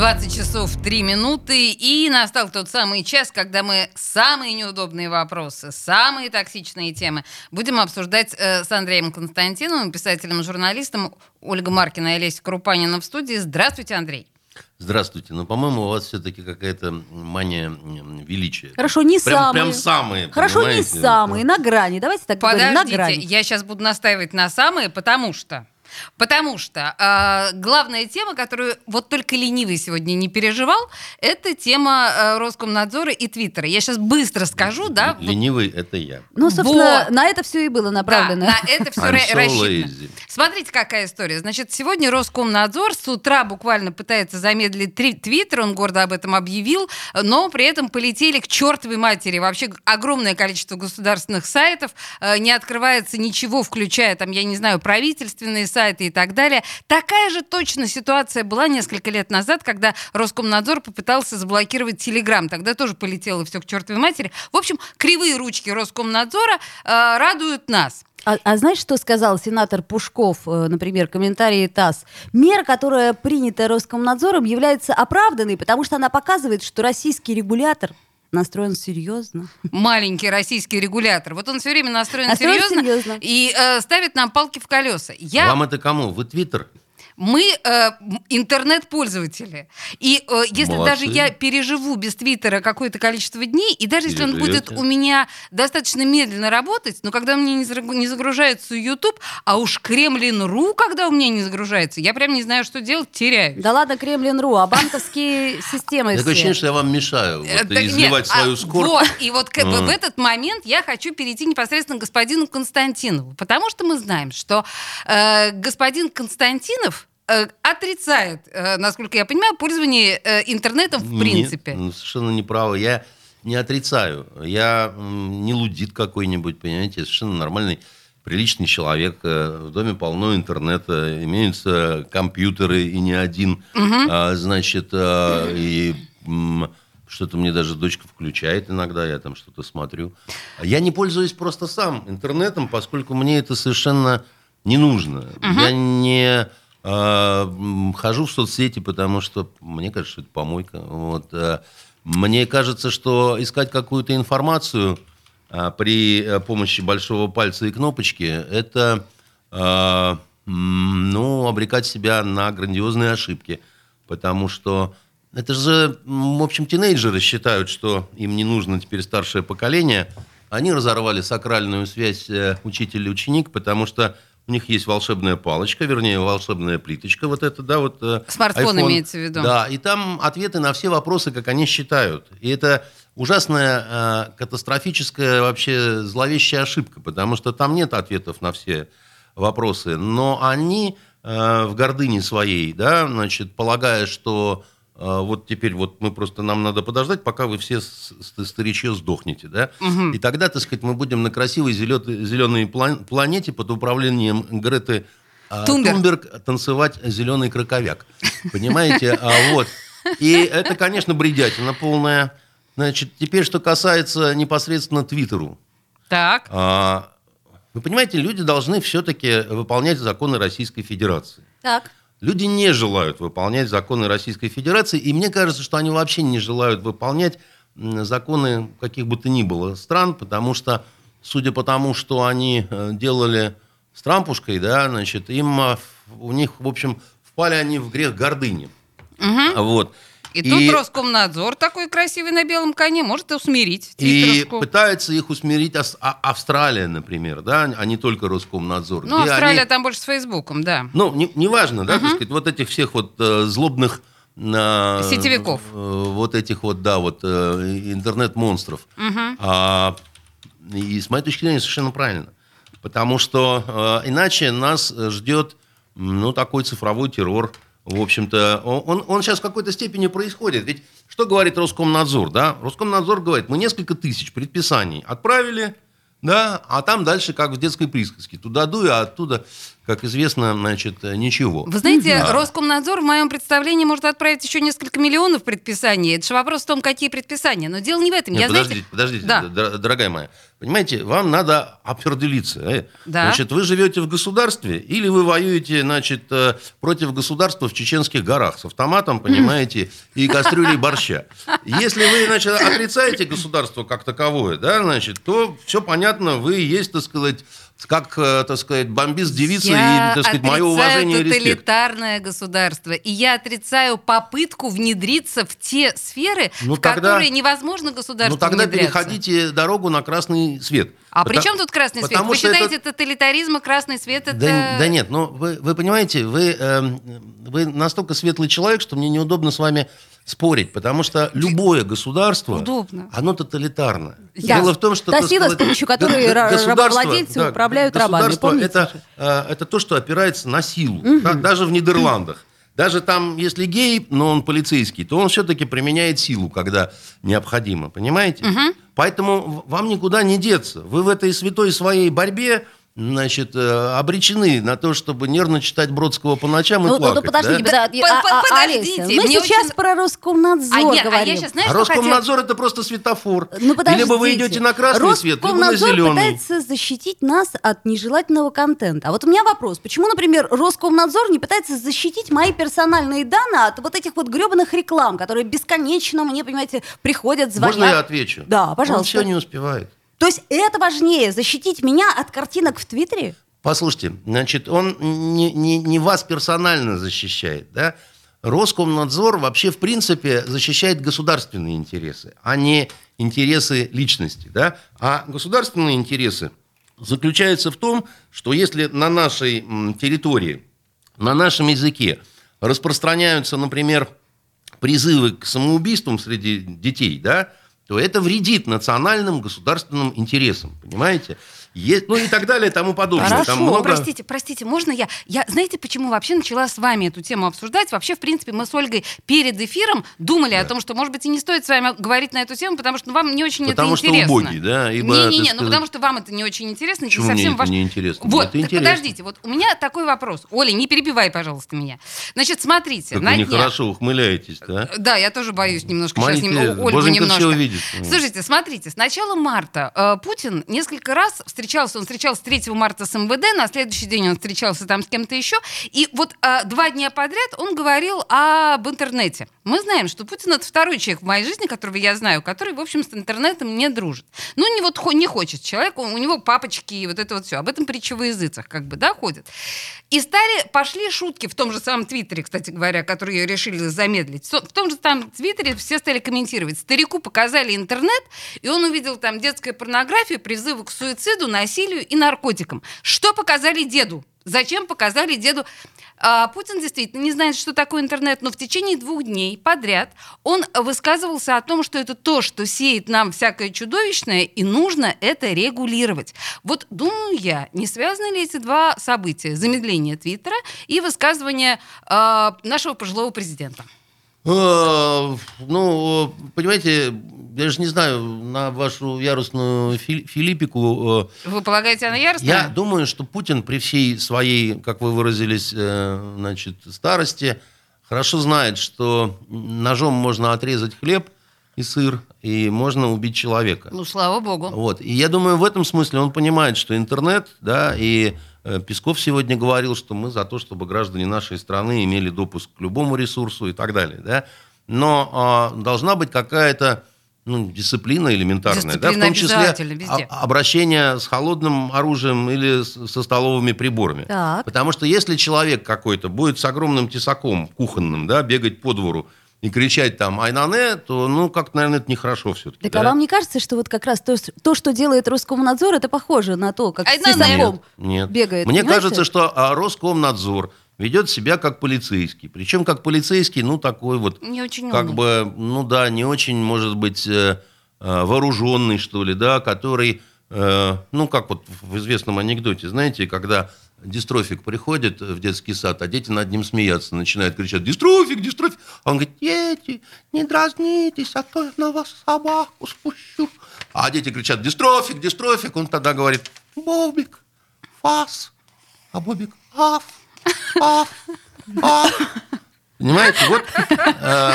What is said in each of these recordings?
20 часов 3 минуты, и настал тот самый час, когда мы самые неудобные вопросы, самые токсичные темы будем обсуждать э, с Андреем Константиновым, писателем и журналистом Ольга Маркина и Олеся Крупанина в студии. Здравствуйте, Андрей. Здравствуйте. Ну, по-моему, у вас все-таки какая-то мания величия. Хорошо, не прям, самые. Прям самые. Хорошо, не понимаете? самые, на грани. Давайте так говорим, на Подождите, грани. я сейчас буду настаивать на самые, потому что... Потому что э, главная тема, которую вот только ленивый сегодня не переживал, это тема э, Роскомнадзора и Твиттера. Я сейчас быстро скажу, да? вот- Ленивый это я. Ну, собственно, Вот. на это все и было направлено. Да, на это все so рассчитано. lazy. Смотрите, какая история. Значит, сегодня Роскомнадзор с утра буквально пытается замедлить три- Твиттер, он гордо об этом объявил, но при этом полетели к чертовой матери. Вообще огромное количество государственных сайтов, э, не открывается ничего, включая, там, я не знаю, правительственные сайты и так далее. Такая же точно ситуация была несколько лет назад, когда Роскомнадзор попытался заблокировать Телеграм. Тогда тоже полетело все к чертовой матери. В общем, кривые ручки Роскомнадзора э, радуют нас. А, а знаешь, что сказал сенатор Пушков, э, например, комментарии ТАСС? Мера, которая принята Роскомнадзором, является оправданной, потому что она показывает, что российский регулятор настроен серьезно. маленький российский регулятор. Вот он все время настроен, Настроен серьезно, серьезно. и э, ставит нам палки в колеса. Я, Вам это кому? Вы Твиттер? Мы э, интернет-пользователи. И э, если Молодцы. даже я переживу без Твиттера какое-то количество дней, и даже если он будет у меня достаточно медленно работать, но когда меня не загру- не загружается YouTube, а уж Кремлин.ру, когда у меня не загружается, я прям не знаю, что делать, теряюсь. Да ладно, Кремлин.ру, а банковские системы Такое ощущение, что я вам мешаю Э, изливать нет, а, свою скорбь. Вот, и вот в- этот момент я хочу перейти непосредственно к господину Константинову, потому что мы знаем, что э, господин Константинов э, отрицает, э, насколько я понимаю, пользование э, интернетом в принципе. ну, совершенно неправы. Я не отрицаю. Я не лудит какой-нибудь, понимаете, я совершенно нормальный, приличный человек. Э, В доме полно интернета, имеются компьютеры и не один. А, значит, э, и что-то мне даже дочка включает иногда, я там что-то смотрю. Я не пользуюсь просто сам интернетом, поскольку мне это совершенно не нужно. Я не э, хожу в соцсети, потому что мне кажется, что это помойка. Вот, э, мне кажется, что искать какую-то информацию а, при э, помощи большого пальца и кнопочки, это м, ну, обрекать себя на грандиозные ошибки. Потому что это же, в общем, тинейджеры считают, что им не нужно теперь старшее поколение. Они разорвали сакральную связь э, учитель и ученик, потому что у них есть волшебная палочка, вернее, волшебная плиточка, вот это, да, вот. э, Смартфон iPhone. имеется в виду. Да, и там ответы на все вопросы, как они считают. И это ужасная, э, катастрофическая, вообще зловещая ошибка, потому что там нет ответов на все вопросы. Но они э, в гордыне своей, да, значит, полагая, что вот теперь вот мы просто, нам надо подождать, пока вы все старичье сдохнете, да, и тогда, так сказать, мы будем на красивой зеленой, зеленой план- планете под управлением Греты э, Тунберг. Тунберг танцевать зеленый краковяк. Понимаете? А, вот. И это, конечно, бредятина полная. Значит, теперь, что касается непосредственно Твиттеру. Так. А, Вы понимаете, люди должны все-таки выполнять законы Российской Федерации. Так. Люди не желают выполнять законы Российской Федерации, и мне кажется, что они вообще не желают выполнять законы каких бы то ни было стран, потому что, судя по тому, что они э, делали с Трампушкой, да, значит, им, а, у них, в общем, впали они в грех гордыни. Вот. И, тут Роскомнадзор такой красивый на белом коне может усмирить И пытается их усмирить А- Австралия, например, да, а не только Роскомнадзор. Ну, Австралия они- там больше с Фейсбуком, да. Ну, не- неважно, да, так сказать, вот этих всех вот э, злобных... э, Сетевиков. э, вот этих вот, да, вот э, интернет-монстров. А, и с моей точки зрения совершенно правильно. Потому что э, иначе нас ждет, ну, такой цифровой террор. В общем-то, он, он- сейчас в какой-то степени происходит. Ведь что говорит Роскомнадзор, да? Роскомнадзор говорит, мы несколько тысяч предписаний отправили, да, а там дальше как в детской присказке. Туда дуй, а оттуда как известно, значит, ничего. Вы знаете, Да. Роскомнадзор в моем представлении может отправить еще несколько миллионов предписаний. Это же вопрос в том, какие предписания. Но дело не в этом. Нет, Я, подождите, знаете, подождите, Да. дор- дорогая моя. Понимаете, вам надо определиться. э. Да. Значит, вы живете в государстве или вы воюете, значит, э, против государства в чеченских горах с автоматом, понимаете, и кастрюлей борща. Если вы, значит, отрицаете государство как таковое, да, значит, то все понятно, вы есть, так сказать, как, э, так сказать, бомбист девица я и, так сказать, мое уважение и респект. тоталитарное государство. И я отрицаю попытку внедриться в те сферы, Ну, в тогда- которые невозможно государству Ну тогда внедряться. переходите дорогу на красный свет. А при Пота- чем тут красный свет? потому Вы что это- считаете, тоталитаризм и красный свет это... Да, да нет, ну вы, вы понимаете, вы, эм, вы настолько светлый человек, что мне неудобно с вами спорить, потому что любое государство, Удобно. оно тоталитарно. Да. Дело в том, что... Та сила, с сказать, помощью которой рабовладельцы управляют рабами, государство это, же? э, это то, что опирается на силу. Да, даже в Нидерландах. Даже там, если гей, но он полицейский, то он все-таки применяет силу, когда необходимо, понимаете? Поэтому в- вам никуда не деться. Вы в этой святой своей борьбе значит, э, обречены на то, чтобы нервно читать Бродского по ночам и Ну, ну, плакать. ну, подождите, да? Да, а- а- по- Олеся, подождите, мы мне сейчас очень- про Роскомнадзор А, нет, а говорим. я сейчас, знаешь, А? Роскомнадзор это просто светофор. Ну, подождите. Либо вы идете на красный свет, либо на Роскомнадзор зеленый. пытается защитить нас от нежелательного контента. А вот у меня вопрос. Почему, например, Роскомнадзор не пытается защитить мои персональные данные от вот этих вот гребаных реклам, которые бесконечно мне, понимаете, приходят, звонят? Можно я отвечу? Да, пожалуйста. Он все не успевает. То есть это важнее, защитить меня от картинок в Твиттере? Послушайте, значит, он не, не, не вас персонально защищает, да? Роскомнадзор вообще, в принципе, защищает государственные интересы, а не интересы личности, да? А государственные интересы заключаются в том, что если на нашей территории, на нашем языке распространяются, например, призывы к самоубийствам среди детей, да, то это вредит национальным государственным интересам, понимаете? Есть, ну и так далее, и тому подобное. Хорошо, Там много... простите, простите, можно я? Я, знаете, почему вообще начала с вами эту тему обсуждать? Вообще, в принципе, мы с Ольгой перед эфиром думали о том, что, может быть, и не стоит с вами говорить на эту тему, потому что вам не очень Потому это что интересно. убогий, да, Не-не-не, ну сказать- потому что вам это не очень интересно. и Почему совсем мне это ваш... не интересно? Вот, Это интересно. подождите, вот у меня такой вопрос. Оля, не перебивай, пожалуйста, меня. Значит, смотрите, Как на вы днях- нехорошо ухмыляетесь, да? Да, я тоже боюсь немножко сейчас нем- Ольгу боженька немножко. увидит. Слушайте, смотрите, с начала марта э, Путин несколько раз встречался, он встречался 3 марта с МВД, на следующий день он встречался там с кем-то еще, и вот э, два дня подряд он говорил об интернете. Мы знаем, что Путин это второй человек в моей жизни, которого я знаю, который, в общем, с интернетом не дружит. Ну, не вот не хочет человек, у него папочки и вот это вот все. Об этом притча во языцах как бы, да, ходит. И стали, пошли шутки в том же самом Твиттере, кстати говоря, которые решили замедлить. В том же там Твиттере все стали комментировать. Старику показали интернет, и он увидел там детскую порнографию, призывы к суициду, насилию и наркотикам. Что показали деду? Зачем показали деду? А, Путин действительно не знает, что такое интернет, но в течение двух дней подряд он высказывался о том, что это то, что сеет нам всякое чудовищное, и нужно это регулировать. Вот думаю я, не связаны ли эти два события? Замедление Твиттера и высказывание а, нашего пожилого президента. Э, Ну, понимаете, я же не знаю, на вашу ярусную фи- Филиппику... э, Вы полагаете, она яростная? Я думаю, что Путин при всей своей, как вы выразились, э, значит, старости, хорошо знает, что ножом можно отрезать хлеб и сыр, и можно убить человека. Ну, слава богу. Вот. И я думаю, в этом смысле он понимает, что интернет, да, и э, Песков сегодня говорил, что мы за то, чтобы граждане нашей страны имели допуск к любому ресурсу и так далее, да. Но а, должна быть какая-то ну, дисциплина элементарная, да, в Дисциплина том числе везде. а- обращение с холодным оружием или со столовыми приборами. Так. Потому что если человек какой-то будет с огромным тесаком кухонным, да, бегать по двору и кричать там «Айнане», то, ну, как-то, наверное, это нехорошо все-таки. Так а вам не кажется, что вот как раз то, то, что делает Роскомнадзор, это похоже на то, как А с тесаком Нет, нет. бегает? Мне понимаете? кажется, что а, Роскомнадзор ведет себя как полицейский. Причем как полицейский, ну, такой вот, Не очень как умный. бы, ну да, не очень, может быть, э, э, вооруженный, что ли, да, который, э, ну, как вот в известном анекдоте, знаете, когда дистрофик приходит в детский сад, а дети над ним смеяться, начинают кричать «Дистрофик, дистрофик!» А он говорит «Дети, не дразнитесь, а то я на вас собаку спущу». А дети кричат «Дистрофик, дистрофик!» Он тогда говорит «Бобик, фас!» А Бобик аф. Понимаете, вот э.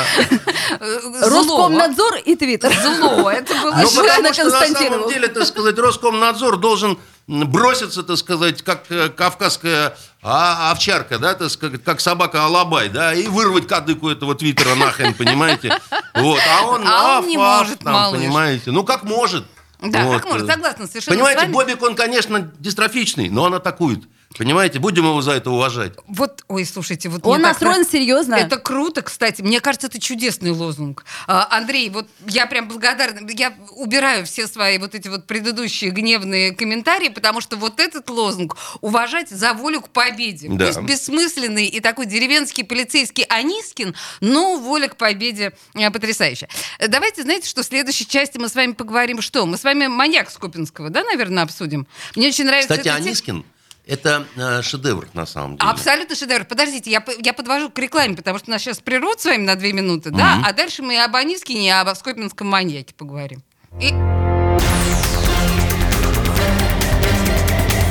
Роскомнадзор и Твиттер. Зло. Это было Ну, потому что на самом деле, так сказать, Роскомнадзор должен броситься, так сказать, как э, кавказская а- овчарка, да, так сказать, как собака Алабай, да, и вырвать кадыку этого твиттера нахрен, понимаете? Вот, а он, А он не может, там, малыш. понимаете? Ну, как может. Да, Вот, как может, э, согласна совершенно Понимаете, с вами. Бобик, он, конечно, дистрофичный, но он атакует. Понимаете, будем его за это уважать. Вот, ой, слушайте, вот Он так настроен нрав- серьезно. Это круто, кстати. Мне кажется, это чудесный лозунг. А, Андрей, вот я прям благодарна. Я убираю все свои вот эти вот предыдущие гневные комментарии, потому что вот этот лозунг уважать за волю к победе. Да. Пусть бессмысленный и такой деревенский полицейский Анискин, но воля к победе э, потрясающая. Э, Давайте, знаете, что в следующей части мы с вами поговорим, что? Мы с вами маньяк Скопинского, да, наверное, обсудим? Мне очень нравится Кстати, эта. Анискин – это э, шедевр на самом деле. Абсолютно шедевр. Подождите, я, я подвожу к рекламе, потому что нас сейчас прервут с вами на две минуты, да? А дальше мы об Анискине и об Скопинском маньяке поговорим. И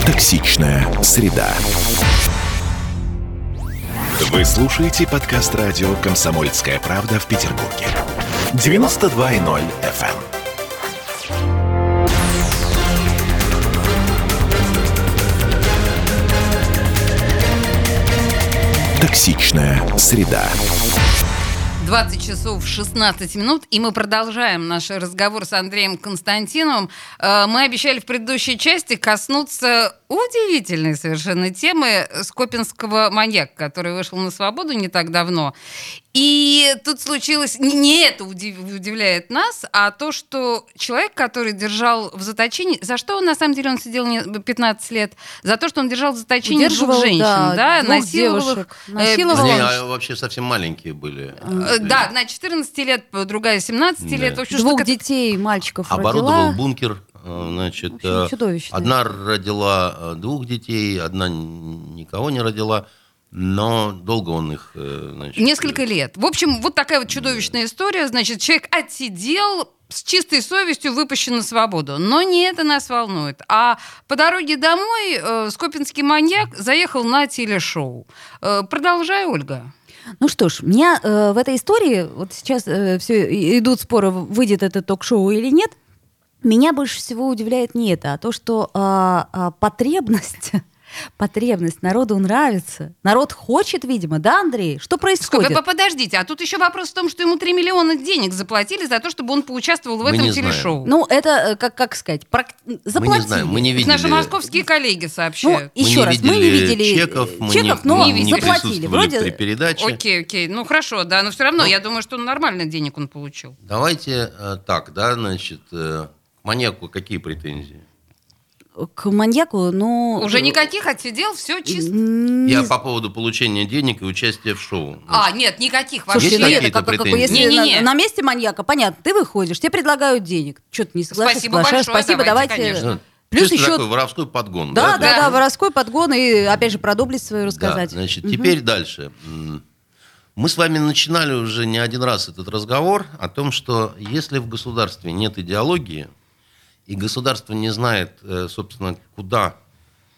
Токсичная среда. Вы слушаете подкаст радио «Комсомольская правда» в Петербурге. 92.0 FM. Токсичная среда. 20 часов 16 минут, и мы продолжаем наш разговор с Андреем Константиновым. Э, Мы обещали в предыдущей части коснуться удивительной совершенно темы скопинского маньяка, который вышел на свободу не так давно. И тут случилось... Не, это удив- удивляет нас, а то, что человек, который держал в заточении... За что, он, на самом деле, он сидел не- 15 лет? За то, что он держал в заточении двух женщин, да, да, двух насиловал их, девушек. э, Насиловал. Они Волонж. а, вообще совсем маленькие были. Э, Да, одна 14 лет, другая 17 Да. лет. В общем, Двух детей, мальчиков Оборудовал родила. бункер. э, Значит, общем, э, одна родила э, двух детей, одна никого не родила, но долго он их, э, значит, Несколько лет. В общем, вот такая вот чудовищная история. Значит, человек отсидел с чистой совестью выпущен на свободу. Но не это нас волнует. А по дороге домой э, скопинский маньяк заехал на телешоу. Э, продолжай, Ольга. Ну что ж, меня э, в этой истории, вот сейчас все идут споры, выйдет это ток-шоу или нет, меня больше всего удивляет не это, а то, что а, а, потребность, потребность народу нравится. Народ хочет, видимо, да, Андрей? Что происходит? Сколько, подождите, а тут еще вопрос в том, что ему 3 миллиона денег заплатили за то, чтобы он поучаствовал в Мы этом не знаем. телешоу. Ну, это, э, как, как сказать, прак- Мы заплатили. не знаем, мы не видели. Наши московские коллеги Ну, сообщают. Мы еще не раз, мы не видели чеков, мы чеков, не, но не, не заплатили. Вроде при передаче. Окей, окей. Ну хорошо, да, но все равно я думаю, что нормально денег он получил. Давайте э, так, да, значит, э, к маньяку какие претензии? К маньяку, ну... Уже никаких отсидел, все чисто. не Я по поводу получения денег и участия в шоу. А, нет, никаких Слушайте, Есть ну вообще. это какие-то как, как, претензии? если Не-не-не. на, на месте маньяка, понятно, ты выходишь, тебе предлагают денег. Что ты не соглашаешься? Спасибо большое, спасибо, давайте, давайте. конечно. Плюс чисто еще... такой воровской подгон. Да, да, Да. да, воровской подгон и, опять же, про доблесть свою Да, рассказать. значит, Мгм. теперь дальше. Мы с вами начинали уже не один раз этот разговор о том, что если в государстве нет идеологии, и государство не знает, э, собственно, куда,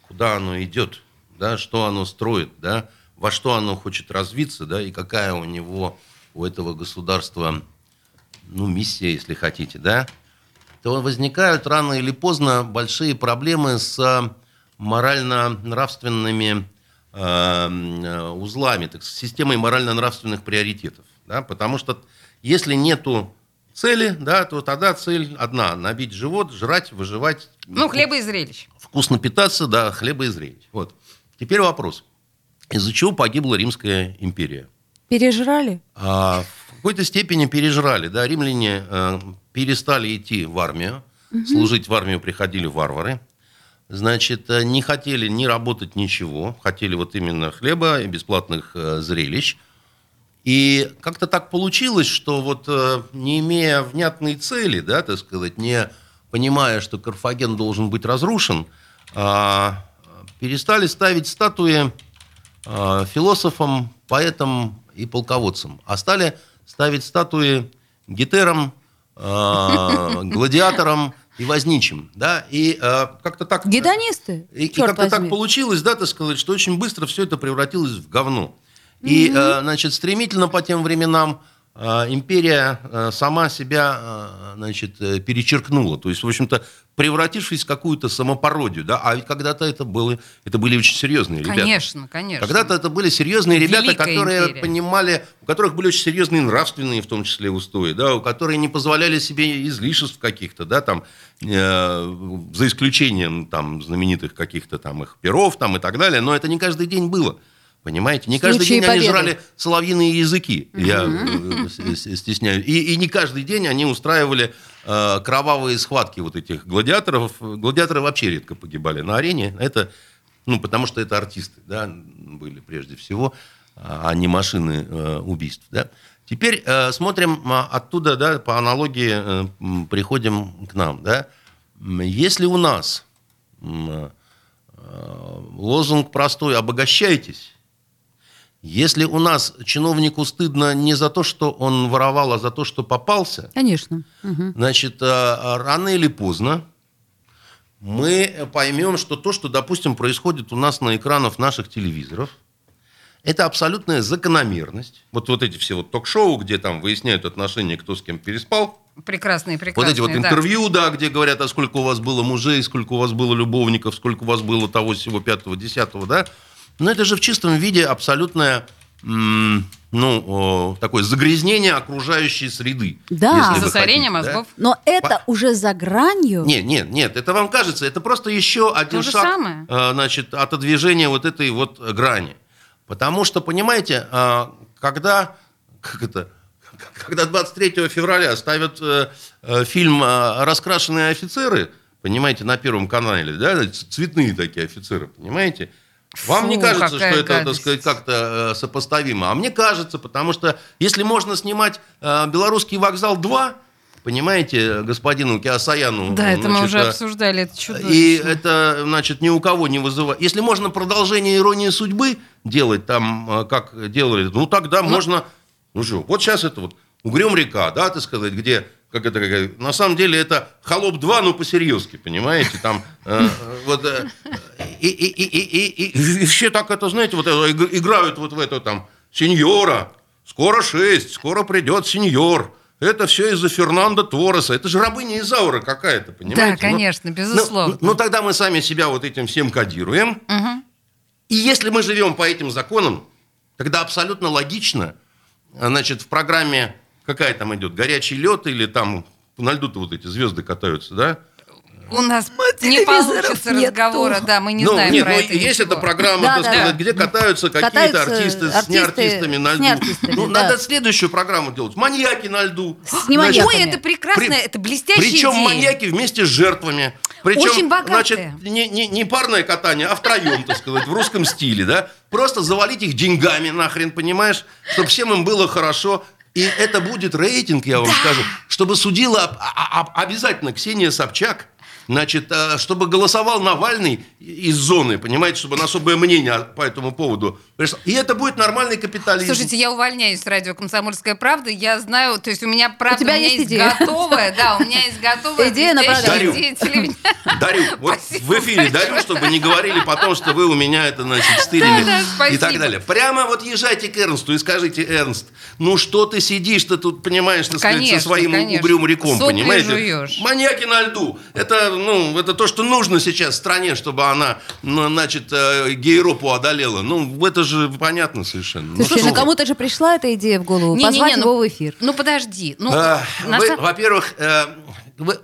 куда оно идет, да, что оно строит, да, во что оно хочет развиться, да, и какая у него, у этого государства, ну, миссия, если хотите, да, то возникают рано или поздно большие проблемы с морально-нравственными э, э, узлами, так, с системой морально-нравственных приоритетов. Да? Потому что если нету цели, да, то тогда цель одна – набить живот, жрать, выживать. Ну, хлеба и зрелищ. Вкусно питаться, да, хлеба и зрелищ. Вот. Теперь вопрос. Из-за чего погибла Римская империя? Пережрали? А, в какой-то степени пережрали. Да? Римляне э, перестали идти в армию. Служить в армию приходили варвары. Значит, э, не хотели ни работать, ничего. Хотели вот именно хлеба и бесплатных э, зрелищ. И как-то так получилось, что вот э, не имея внятной цели, да, так сказать, не понимая, что Карфаген должен быть разрушен, а, перестали ставить статуи э, философам, поэтам и полководцам, а стали ставить статуи гетерам, э, гладиаторам, и возничим, да, и э, как-то так... Гедонисты, И, и как-то так получилось, да, так сказать, что очень быстро все это превратилось в говно. И, э, значит, стремительно по тем временам э, империя э, сама себя, значит, перечеркнула. То есть, в общем-то, превратившись в какую-то самопародию, да, а ведь когда-то это, было, это были очень серьезные ребята. Конечно, конечно. Когда-то это были серьезные ребята, Великая которые империя. понимали, у которых были очень серьезные нравственные, в том числе, устои, да, у которые не позволяли себе излишеств каких-то, да, там, э, за исключением там знаменитых каких-то там их перов там и так далее, но это не каждый день было. Понимаете, не каждый день они победы. жрали соловьиные языки, я э, с- стесняюсь. И, и не каждый день они устраивали э, кровавые схватки вот этих гладиаторов. Гладиаторы вообще редко погибали на арене. Это, ну, потому что это артисты, да, были прежде всего, а не машины э, убийств, да. Теперь э, смотрим а, оттуда, да, по аналогии э, приходим к нам, да. Если у нас м, э, лозунг простой «обогащайтесь», если у нас чиновнику стыдно не за то, что он воровал, а за то, что попался, Конечно. Значит, э, рано или поздно мы поймем, что то, что, допустим, происходит у нас на экранах наших телевизоров, это абсолютная закономерность. Вот, вот эти все вот ток-шоу, где там выясняют отношения, кто с кем переспал, Прекрасные, вот прекрасные. эти вот да. интервью, да, где говорят, а сколько у вас было мужей, сколько у вас было любовников, сколько у вас было того, всего, пятого, десятого, да. Но это же в чистом виде абсолютное, ну, такое загрязнение окружающей среды. Да. Засорение хотите, да. мозгов. Но это уже за гранью. Нет, нет, нет, это вам кажется, это просто еще один То шаг самое. э, значит, от движения вот этой вот грани. Потому что, понимаете, э, когда, как это, когда 23 февраля ставят э, фильм «Раскрашенные офицеры», понимаете, на Первом канале, да, цветные такие офицеры, понимаете, вам Фу, не кажется, что это, так гадость. сказать, как-то э, сопоставимо? А мне кажется, потому что если можно снимать э, «Белорусский вокзал 2», понимаете, господину Киасаяну... Да, это мы уже э, обсуждали, это чудовищно. и это, значит, ни у кого не вызывает. Если можно продолжение иронии судьбы делать там, как делали, ну тогда можно. Ну что, вот сейчас это вот Угрюм река, да, так сказать, где как это, какая- на самом деле это холоп 2, ну по-серьезки, понимаете, там э, вот э, и, и, и, и, и, и, все так это, знаете, вот играют вот в это там сеньора, скоро 6, скоро придет сеньор. Это все из-за Фернандо Торреса. Это же рабыня Изаура какая-то, понимаете? Да, Ну, конечно, ну, безусловно. Ну, тогда мы сами себя вот этим всем кодируем. Мгм. И если мы живем по этим законам, тогда абсолютно логично, значит, в программе какая там идет, горячий лед или там на льду-то вот эти звезды катаются, да? У нас не телевизоров получится нету. разговора, да, мы не ну, знаем нет, про ну, это есть ничего. эта программа, Да, так да. сказать, где катаются какие-то Катаются артисты, с артисты неартистами на льду. ну, да. надо следующую программу делать. Маньяки на льду. С неманьяками. Ой, это прекрасно, При- это блестящая Причем идея. маньяки вместе с жертвами. Причем, Очень богатые. значит, не, не, не парное катание, а втроем, так сказать, в русском стиле, да? Просто завалить их деньгами нахрен, понимаешь? Чтобы всем им было хорошо. И это будет рейтинг, я вам скажу, чтобы судила об- а- а- обязательно Ксения Собчак, значит, э, чтобы голосовал Навальный из зоны, понимаете, чтобы на особое мнение по этому поводу. И это будет нормальный капитализм. Слушайте, я увольняюсь с радио «Комсомольская правда». Я знаю, то есть у меня, правда, У тебя у меня есть есть идея. готовая, да, у меня есть готовая Идея на продажу. телевидения. Дарю. Вот в эфире дарю, чтобы не говорили потом, что вы у меня это, значит, стырили и так далее. Прямо вот езжайте к Эрнсту и скажите, Эрнст, ну что ты сидишь-то тут, понимаешь, так сказать, со своим угрюм реком, понимаете? Маньяки на льду. Это, ну, это то, что нужно сейчас стране, чтобы она, ну, значит, э, гейропу одолела. Ну, это же понятно совершенно. Ну, Слушай, ну вы. кому-то же пришла эта идея в голову. Не-не-не, позвать ну- его в эфир. Ну, подожди. Ну, А, на вы, Во-первых, э, вы-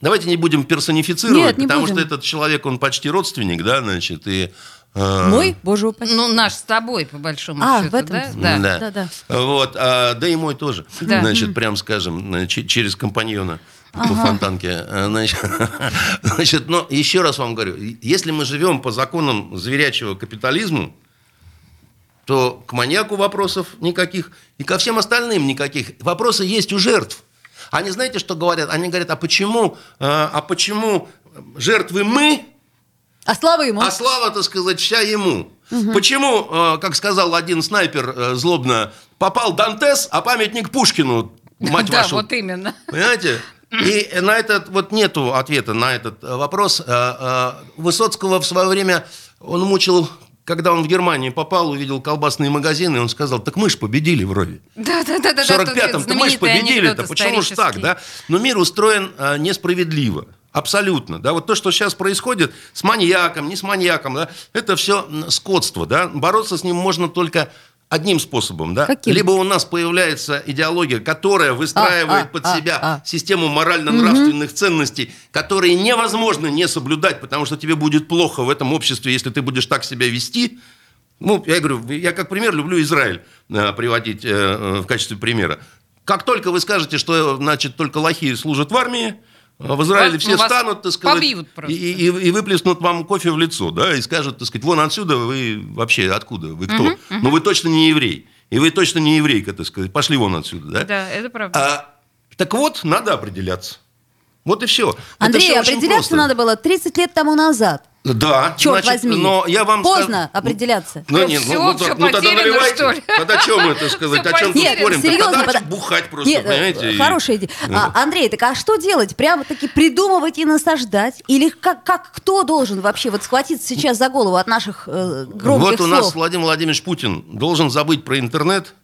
давайте не будем персонифицировать, Нет, не потому будем. что этот человек, он почти родственник, да, значит, и... э, Мой, боже упаси. ну, наш с тобой, по большому А, счету, в этом да? Да. Да. Да-да. Вот, а, да и мой тоже. Да. Значит, прям скажем, э, че- через компаньона по фонтанке. Э, Значит, значит, но еще раз вам говорю, если мы живем по законам зверячего капитализма, то к маньяку вопросов никаких, и ко всем остальным никаких. Вопросы есть у жертв. Они знаете, что говорят? Они говорят, а почему, э, а почему жертвы мы, А слава ему. а слава, так сказать, вся ему. Почему, э, как сказал один снайпер э, злобно, попал Дантес, а памятник Пушкину, мать Да, вашу. вот именно. Понимаете? И на этот вот нету ответа на этот э, вопрос. Э, Высоцкого в свое время он мучил когда он в Германии попал, увидел колбасные магазины, он сказал, так мы ж победили вроде. Да, да, да, да. В 45-м-то мы ж победили-то, почему ж так, да? Но мир устроен а, несправедливо. Абсолютно, да, вот то, что сейчас происходит с маньяком, не с маньяком, да, это все скотство, да, бороться с ним можно только одним способом, да? Каким? Либо у нас появляется идеология, которая выстраивает А, а, под а, себя а. систему морально-нравственных ценностей, которые невозможно не соблюдать, потому что тебе будет плохо в этом обществе, если ты будешь так себя вести. Ну, я говорю, я как пример люблю Израиль э, приводить э, э, в качестве примера. Как только вы скажете, что, значит, только лохи служат в армии, в Израиле Вас- все вас станут, так сказать, и, и, и выплеснут вам кофе в лицо, да, и скажут, так сказать, вон отсюда вы вообще откуда, вы кто? Ну, вы точно не еврей. И вы точно не еврейка, так сказать. Пошли вон отсюда, да? Да, это правда. А, так вот, надо определяться. Вот и все. Андрей, определяться надо было 30 лет тому назад. Да, Черт значит, возьми. но я вам Поздно скажу- определяться. Ну, Ну, нет, всё, ну, ну, так- ну, тогда наливайте. что ли? Тогда чем мы, так сказать, о чем потеряно. спорим? Серьезно, Тогда подо- бухать просто, Нет, э, понимаете? и- хорошая идея. А, Андрей, так а что делать? Прямо таки придумывать и насаждать? Или как, как кто должен вообще вот схватиться сейчас за голову от наших э, громких Вот у нас слов? Владимир Владимирович Путин должен забыть про интернет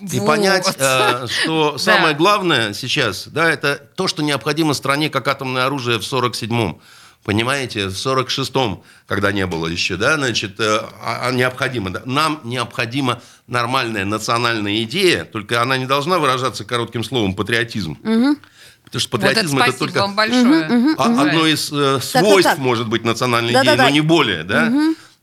и Вот. понять, э, что Да. самое главное сейчас, да, это то, что необходимо стране как атомное оружие в 47-м. Понимаете, в 46-м, когда не было еще, да, значит, э, а- а необходимо. да. Нам необходима нормальная национальная идея, только она не должна выражаться коротким словом патриотизм. Потому что вот это патриотизм это, только вам большое. а- одно из э, так, свойств, так. может быть, национальной Да-да-да. идеи, но не более, да?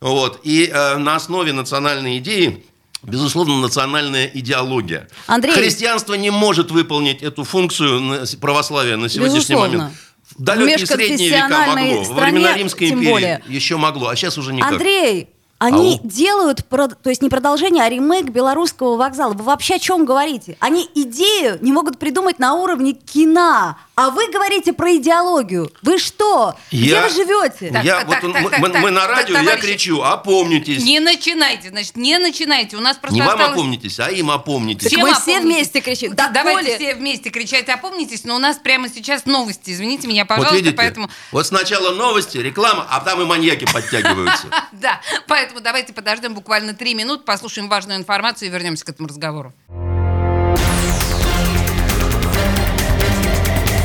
Вот. И э, на основе национальной идеи Безусловно, национальная идеология. Андрей. Христианство не может выполнить эту функцию православия на сегодняшний Безусловно. момент. В далекие В средние века могло, во времена стране Римской империи более. еще могло, а сейчас уже никак. Андрей, они Ау. делают, то есть не продолжение, а ремейк белорусского вокзала. Вы вообще о чем говорите? Они идею не могут придумать на уровне кино. А вы говорите про идеологию. Вы что? Где Я- вы живете? Так, Я, так, вот так, он- так, мы, так, мы- так, мы на так, радио, я товарищи. кричу, опомнитесь. Не начинайте, значит, не начинайте. У нас просто Не вам осталось... опомнитесь, а им опомнитесь. Так Всем мы все опомнитесь. вместе кричим. Да, Давайте Коля. все вместе кричать, опомнитесь, но у нас прямо сейчас новости. Извините меня, Вот пожалуйста, видите, поэтому... вот сначала новости, реклама, а там и маньяки подтягиваются. Да, поэтому давайте подождем буквально три минуты, послушаем важную информацию и вернемся к этому разговору.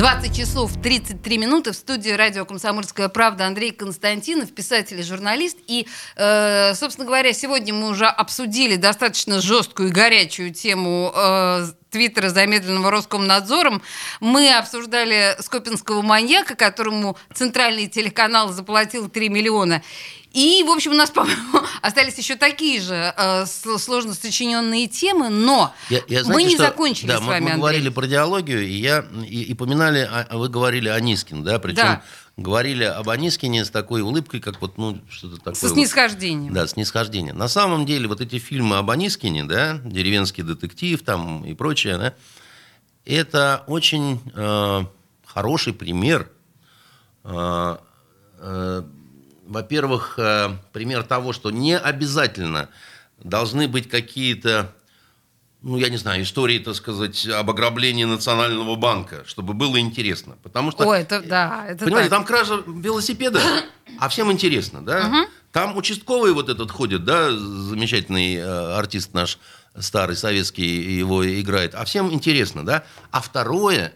20 часов 33 минуты в студии радио «Комсомольская правда» Андрей Константинов, писатель и журналист. И, э, собственно говоря, сегодня мы уже обсудили достаточно жесткую и горячую тему э, твиттера замедленного Роскомнадзором. Мы обсуждали скопинского маньяка, которому центральный телеканал заплатил 3 миллиона. И, в общем, у нас, по-моему, остались еще такие же э, с- сложно сочиненные темы, но Я- я, мы знаете, не что- закончили да, с мы- вами, мы, Андрей. говорили про диалогию, и я и, и поминали, а- а вы говорили о Нискин, да, причем Да. говорили об Анискине с такой улыбкой, как вот, ну, что-то такое. Вот. снисхождением. Да, снисхождение. На самом деле, вот эти фильмы об Анискине, да, «Деревенский детектив» там и прочее, да, это очень э, хороший пример, э, э, во-первых, э, пример того, что не обязательно должны быть какие-то ну, я не знаю, истории, так сказать, об ограблении Национального банка, чтобы было интересно. Потому что Ой, это да, это Понимаете, так. там кража велосипеда, а всем интересно, да? Там участковый вот этот ходит, да, замечательный э, артист наш старый советский его играет, а всем интересно, да? А второе,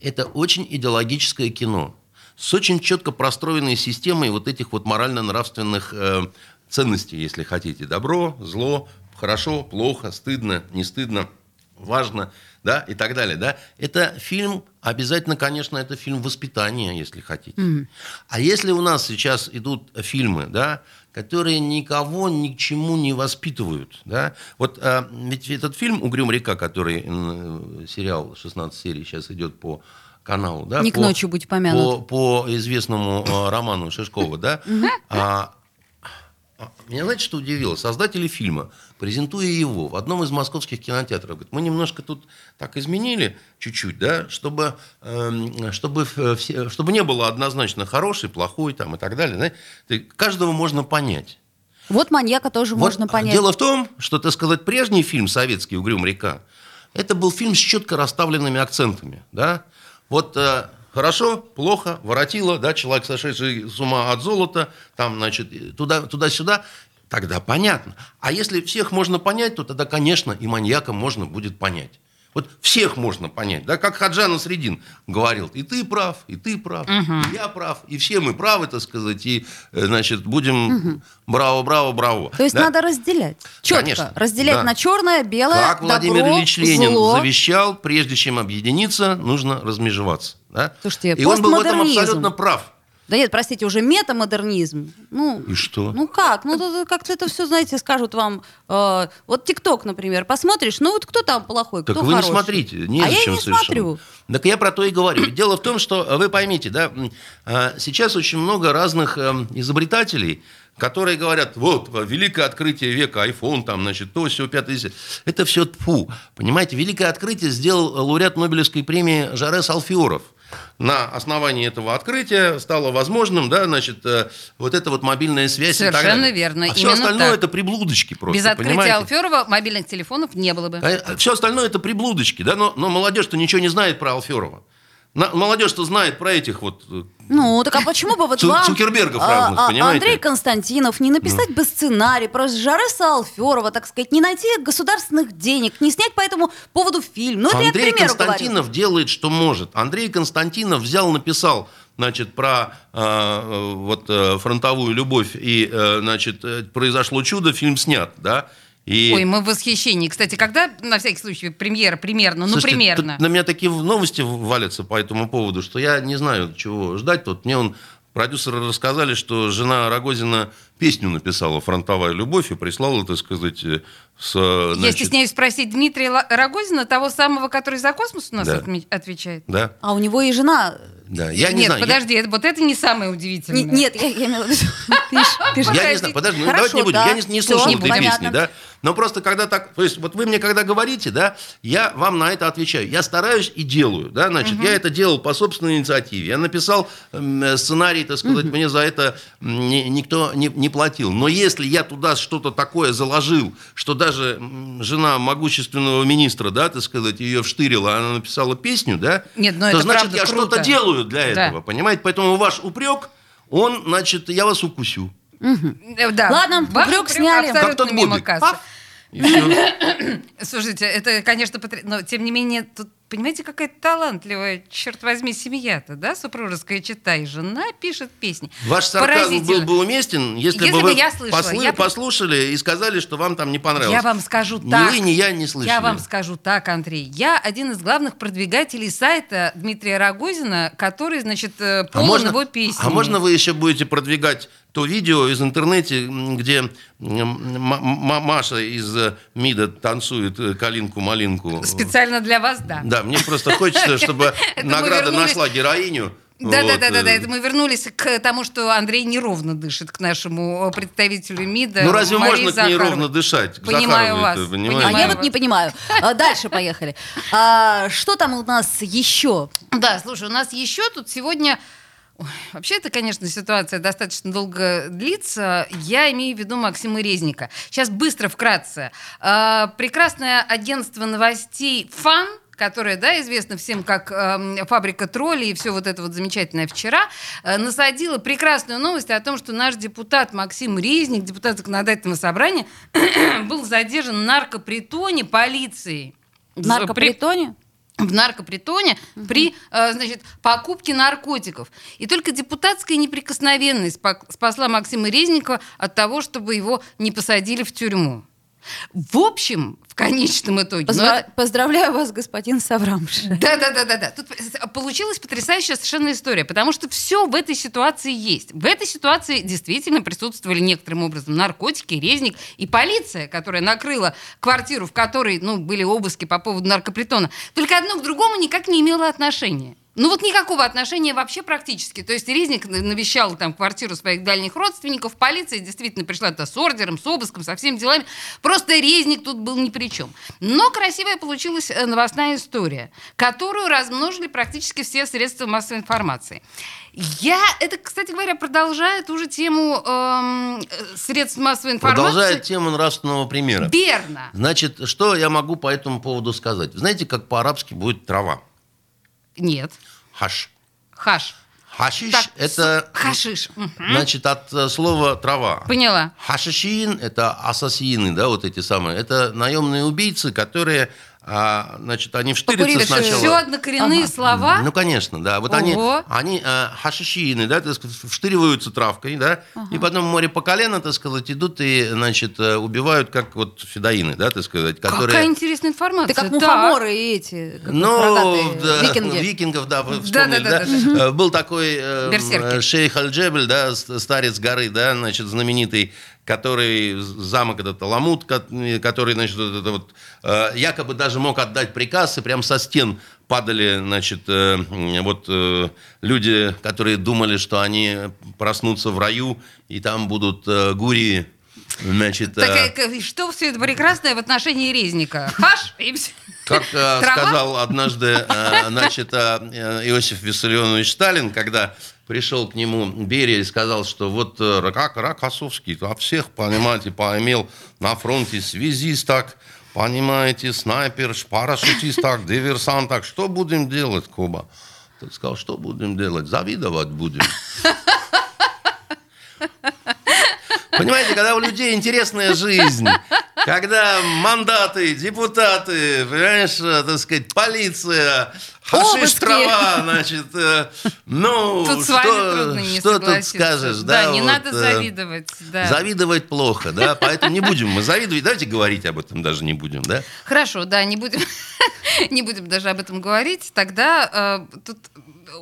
это очень идеологическое кино с очень четко простроенной системой вот этих вот морально-нравственных э, ценностей, если хотите. Добро, зло, хорошо, плохо, стыдно, не стыдно, важно, да, и так далее, да. Это фильм, обязательно, конечно, это фильм воспитания, если хотите. А если у нас сейчас идут фильмы, да, которые никого ни к чему не воспитывают, да, вот а, ведь этот фильм «Угрюм река», который м, сериал 16 серий сейчас идет по каналу, да, Не к ночи будь помянут. по, по известному э, роману Шишкова, да, а, А, Меня знаете, что удивило? Создатели фильма, презентуя его в одном из московских кинотеатров, говорят, мы немножко тут так изменили чуть-чуть, да, чтобы, эм, чтобы, э, все- чтобы не было однозначно хороший, плохой там, и так далее. знаете. Ты- Каждого можно понять. Вот маньяка тоже Вот можно понять. Дело в том, что, так сказать, прежний фильм советский «Угрюм река» это был фильм с четко расставленными акцентами. Да? Вот э, хорошо, плохо, воротило, да, человек, сошедший с ума от золота, там, значит, туда, туда-сюда, тогда понятно. А если всех можно понять, то тогда, конечно, и маньяка можно будет понять. Вот всех можно понять, да, как Хаджан Средин говорил, и ты прав, и ты прав, и я прав, и все мы правы, так сказать, и, э, значит, будем браво, браво, браво. То есть да? надо разделять. Четко. Конечно, разделять да. на черное, белое, Как Владимир добро, Ильич Ленин зло. завещал, прежде чем объединиться, нужно размежеваться. Да? Слушайте, И он был в этом абсолютно прав. Да нет, простите, уже метамодернизм. Ну, И что? Ну как? Ну как-то это все, знаете, скажут вам. э, вот ТикТок, например, посмотришь, ну вот кто там плохой, Так кто вы хороший? не смотрите, не а я не совершенно. смотрю. Так я про то и говорю. Дело в том, что э, вы поймите, да, а, сейчас очень много разных эм, изобретателей, которые говорят, вот, э, великое открытие века, iPhone, там, значит, то, все, пятое, десятое». Это все тфу. Понимаете, великое открытие сделал лауреат Нобелевской премии Жарес Алфиоров. На основании этого открытия стало возможным, да, значит, э, вот эта вот мобильная связь и так Совершенно верно, А все остальное так. это приблудочки просто, Без открытия понимаете? Алферова мобильных телефонов не было бы. Все остальное это приблудочки, да, но, но молодежь-то ничего не знает про Алферова. Молодежь-то знает про этих вот... э, Ну, так а почему бы вот Цу- вам, Цукербергов а, разных, а, понимаете? Андрей Константинов, не написать бы сценарий про Жареса Алферова, так сказать, не найти государственных денег, не снять по этому поводу фильм. Ну, это я к Андрей примеру говорю. Константинов делает, что может. Андрей Константинов взял, написал, значит, про э, э, вот э, фронтовую любовь и, э, значит, э, произошло чудо, фильм снят, да. И... Ой, мы в восхищении. Кстати, когда, на всякий случай, премьера примерно? Ну, Слушайте, примерно. тут на меня такие новости валятся по этому поводу, что я не знаю, чего ждать. Тут мне он продюсеры рассказали, что жена Рогозина песню написала «Фронтовая любовь» и прислала, так сказать, э, с... э, Я значит, стесняюсь спросить Дмитрия Рогозина, того самого, который за космос у нас Да. отвечает. Да, А у него и жена... да. Я не Нет, знаю. я- подожди, это- вот это не самое Не- удивительное. нет, я, я имела в виду... Я не знаю, подожди, ну, Хорошо, давайте не будем. да. Я не, не слушал этой понятно. песни, да. Но просто когда так, то есть вот вы мне когда говорите, да, я вам на это отвечаю. Я стараюсь и делаю, да, значит, я это делал по собственной инициативе. Я написал сценарий, так сказать, мне за это никто не, не платил. Но если я туда что-то такое заложил, что даже жена могущественного министра, да, так сказать, ее вштырила, она написала песню, да, Нет, ну то это значит правда я круто. что-то делаю для Да. этого, понимаете? Поэтому ваш упрек, он, значит, я вас укусю. Э, Да. Ладно, упрек сняли. Как тот мимо кассы. Слушайте, это, конечно, потр- но тем не менее, тут, понимаете, какая талантливая, черт возьми, семья-то, да, супружеская чита, и жена пишет песни. Ваш сарказм был бы уместен, если, Если бы вы я слышала, послы- я- послушали и сказали, что вам там не понравилось. Я вам скажу ни так. вы, ни я не слышали. Я вам скажу так, Андрей. Я один из главных продвигателей сайта Дмитрия Рогозина, который, значит, э, а полон можно, его песен. а можно вы еще будете продвигать то видео из интернета, м, где м, М- М- Маша из э, МИДа танцует э, калинку-малинку? Специально для вас, да. Да, мне просто хочется, чтобы Это награда нашла героиню. Да, да, Вот, да, да, да. Это мы вернулись к тому, что Андрей неровно дышит к нашему э, представителю МИДа. Ну разве Марии можно к ней Захаровой. ровно дышать? К Понимаю вас, понимаете? А понимаю. я вот не понимаю. А, Дальше поехали. А, Что там у нас еще? Да, слушай, у нас еще тут сегодня... Вообще, это, конечно, ситуация достаточно долго длится. Я имею в виду Максима Резника. Сейчас быстро, вкратце. А, прекрасное агентство новостей «Фан», которое, да, известно всем как эм, фабрика троллей и все вот это вот замечательное вчера, э, насадила прекрасную новость о том, что наш депутат Максим Резник, депутат законодательного собрания, был задержан в наркопритоне полицией. Наркопритоне? В наркопритоне при э, значит, покупке наркотиков. И только депутатская неприкосновенность спасла Максима Резникова от того, чтобы его не посадили в тюрьму. В общем, в конечном итоге... Позва- это- Поздравляю вас, господин Саврамш. да, да, да, да, да. Тут получилась потрясающая совершенно история, потому что все в этой ситуации есть. В этой ситуации действительно присутствовали некоторым образом наркотики, резник и полиция, которая накрыла квартиру, в которой ну, были обыски по поводу наркопритона. Только одно к другому никак не имело отношения. Ну вот никакого отношения вообще практически. То есть Резник навещал там квартиру своих дальних родственников, полиция действительно пришла туда с ордером, с обыском, со всеми делами. Просто Резник тут был ни при чем. Но красивая получилась э, новостная история, которую размножили практически все средства массовой информации. Я, это, кстати говоря, продолжает уже тему эм, средств массовой информации. Продолжает тему нравственного примера. Верно. Значит, что я могу по этому поводу сказать? Знаете, как по-арабски будет трава? Нет. Хаш. Хаш. Хашиш Так, это, хашиш. Значит, от э, слова трава. Поняла. Хашишин – это ассасины, да, вот эти самые. Это наемные убийцы, которые, а, значит, они вштырятся Покурили сначала. Все однокоренные Ага. слова. Ну, конечно, да. Вот Ого. они, они э, хашишины, да, так сказать, вштыриваются травкой, да, и потом море по колено, так сказать, идут и, значит, э, убивают, как вот федоины, да, так сказать, которые... Какая интересная информация. Это как мухоморы и эти, как Ну, да, викинги. викингов, да, вы Да, вспомнили, да, да? да, да, Э, Был такой э, Берсерки. э, шейх Аль-Джебель, да, старец горы, да, значит, знаменитый, который замок этот Аламут, ко- который, значит, вот это вот, э, якобы даже мог отдать приказ, и прям со стен падали, значит, э, вот э, люди, которые думали, что они проснутся в раю, и там будут гурии, значит... Так, э, что все это прекрасное в отношении резника? Хаш и все. Как э, сказал однажды э, значит, э, Иосиф Виссарионович Сталин, когда пришел к нему Берия и сказал, что вот э, как Рокоссовский от всех, понимаете, поимел на фронте связист так, понимаете, снайпер, парашютист так, диверсант так. Что будем делать, Куба? Тот сказал, что будем делать? Завидовать будем. Понимаете, когда у людей интересная жизнь, когда мандаты, депутаты, понимаешь, э, так сказать, полиция, хашиш трава, значит, э, ну, Тут что, что тут скажешь, Да, да? не вот, надо э, завидовать. Да. Завидовать плохо, да, поэтому не будем мы завидовать, давайте говорить об этом даже не будем, да? Хорошо, да, не будем, не будем даже об этом говорить. Тогда э, тут